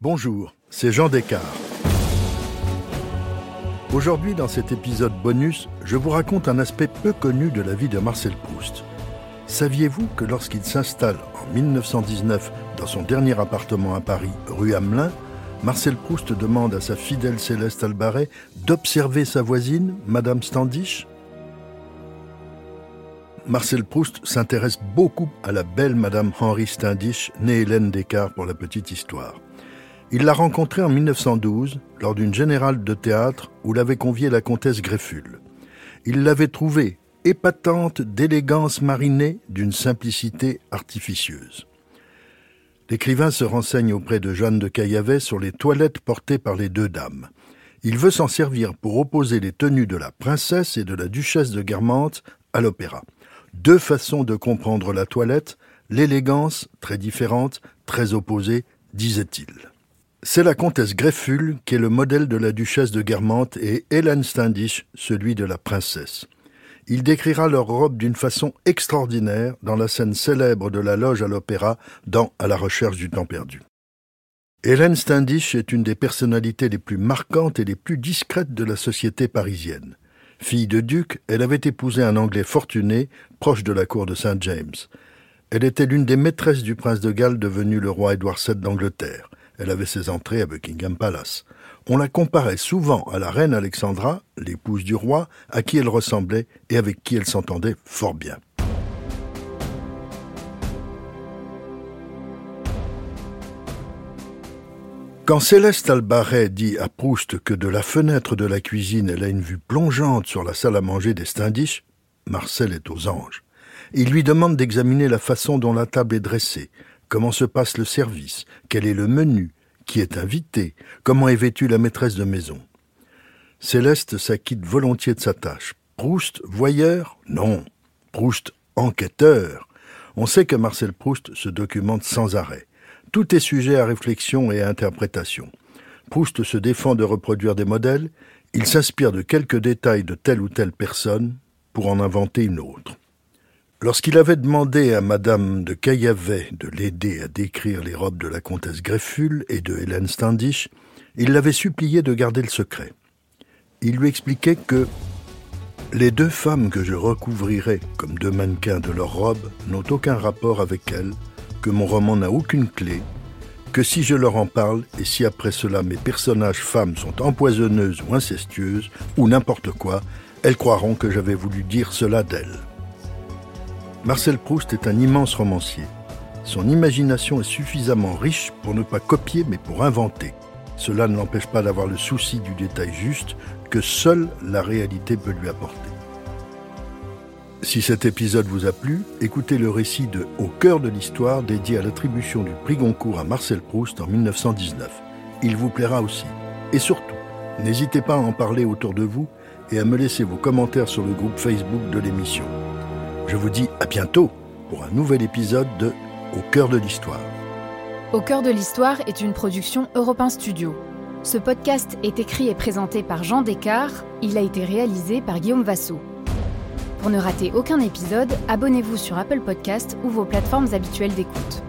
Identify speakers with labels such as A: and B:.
A: Bonjour, c'est Jean Descartes. Aujourd'hui, dans cet épisode bonus, je vous raconte un aspect peu connu de la vie de Marcel Proust. Saviez-vous que lorsqu'il s'installe en 1919 dans son dernier appartement à Paris, rue Hamelin, Marcel Proust demande à sa fidèle Céleste Albaret d'observer sa voisine, Madame Standish Marcel Proust s'intéresse beaucoup à la belle Madame Henri Standish, née Hélène Descartes pour la petite histoire. Il l'a rencontrée en 1912 lors d'une générale de théâtre où l'avait conviée la comtesse Grefful. Il l'avait trouvée épatante d'élégance marinée, d'une simplicité artificieuse. L'écrivain se renseigne auprès de Jeanne de Caillavet sur les toilettes portées par les deux dames. Il veut s'en servir pour opposer les tenues de la princesse et de la duchesse de Guermantes à l'opéra. Deux façons de comprendre la toilette, l'élégance, très différente, très opposée, disait-il. C'est la comtesse Grefful qui est le modèle de la duchesse de Guermantes et Hélène Standish celui de la princesse. Il décrira leur robe d'une façon extraordinaire dans la scène célèbre de la loge à l'opéra dans À la recherche du temps perdu. Hélène Standish est une des personnalités les plus marquantes et les plus discrètes de la société parisienne. Fille de duc, elle avait épousé un Anglais fortuné, proche de la cour de Saint James. Elle était l'une des maîtresses du prince de Galles devenu le roi Édouard VII d'Angleterre. Elle avait ses entrées à Buckingham Palace. On la comparait souvent à la reine Alexandra, l'épouse du roi, à qui elle ressemblait et avec qui elle s'entendait fort bien. Quand Céleste Albaret dit à Proust que de la fenêtre de la cuisine elle a une vue plongeante sur la salle à manger des Standish, Marcel est aux anges. Il lui demande d'examiner la façon dont la table est dressée, comment se passe le service, quel est le menu, qui est invité, comment est vêtue la maîtresse de maison? Céleste s'acquitte volontiers de sa tâche. Proust, voyeur? Non. Proust, enquêteur. On sait que Marcel Proust se documente sans arrêt. Tout est sujet à réflexion et à interprétation. Proust se défend de reproduire des modèles, il s'inspire de quelques détails de telle ou telle personne pour en inventer une autre. Lorsqu'il avait demandé à Madame de Caillavet de l'aider à décrire les robes de la comtesse Grefful et de Hélène Standish, il l'avait supplié de garder le secret. Il lui expliquait que les deux femmes que je recouvrirai comme deux mannequins de leurs robes n'ont aucun rapport avec elles, que mon roman n'a aucune clé, que si je leur en parle et si après cela mes personnages femmes sont empoisonneuses ou incestueuses ou n'importe quoi, elles croiront que j'avais voulu dire cela d'elles. Marcel Proust est un immense romancier. Son imagination est suffisamment riche pour ne pas copier mais pour inventer. Cela ne l'empêche pas d'avoir le souci du détail juste que seule la réalité peut lui apporter. Si cet épisode vous a plu, écoutez le récit de Au cœur de l'histoire dédié à l'attribution du prix Goncourt à Marcel Proust en 1919. Il vous plaira aussi. Et surtout, n'hésitez pas à en parler autour de vous et à me laisser vos commentaires sur le groupe Facebook de l'émission. Je vous dis à bientôt pour un nouvel épisode de Au cœur de l'histoire.
B: Au cœur de l'histoire est une production Europe Studio. Ce podcast est écrit et présenté par Jean Descartes. Il a été réalisé par Guillaume Vassou. Pour ne rater aucun épisode, abonnez-vous sur Apple Podcast ou vos plateformes habituelles d'écoute.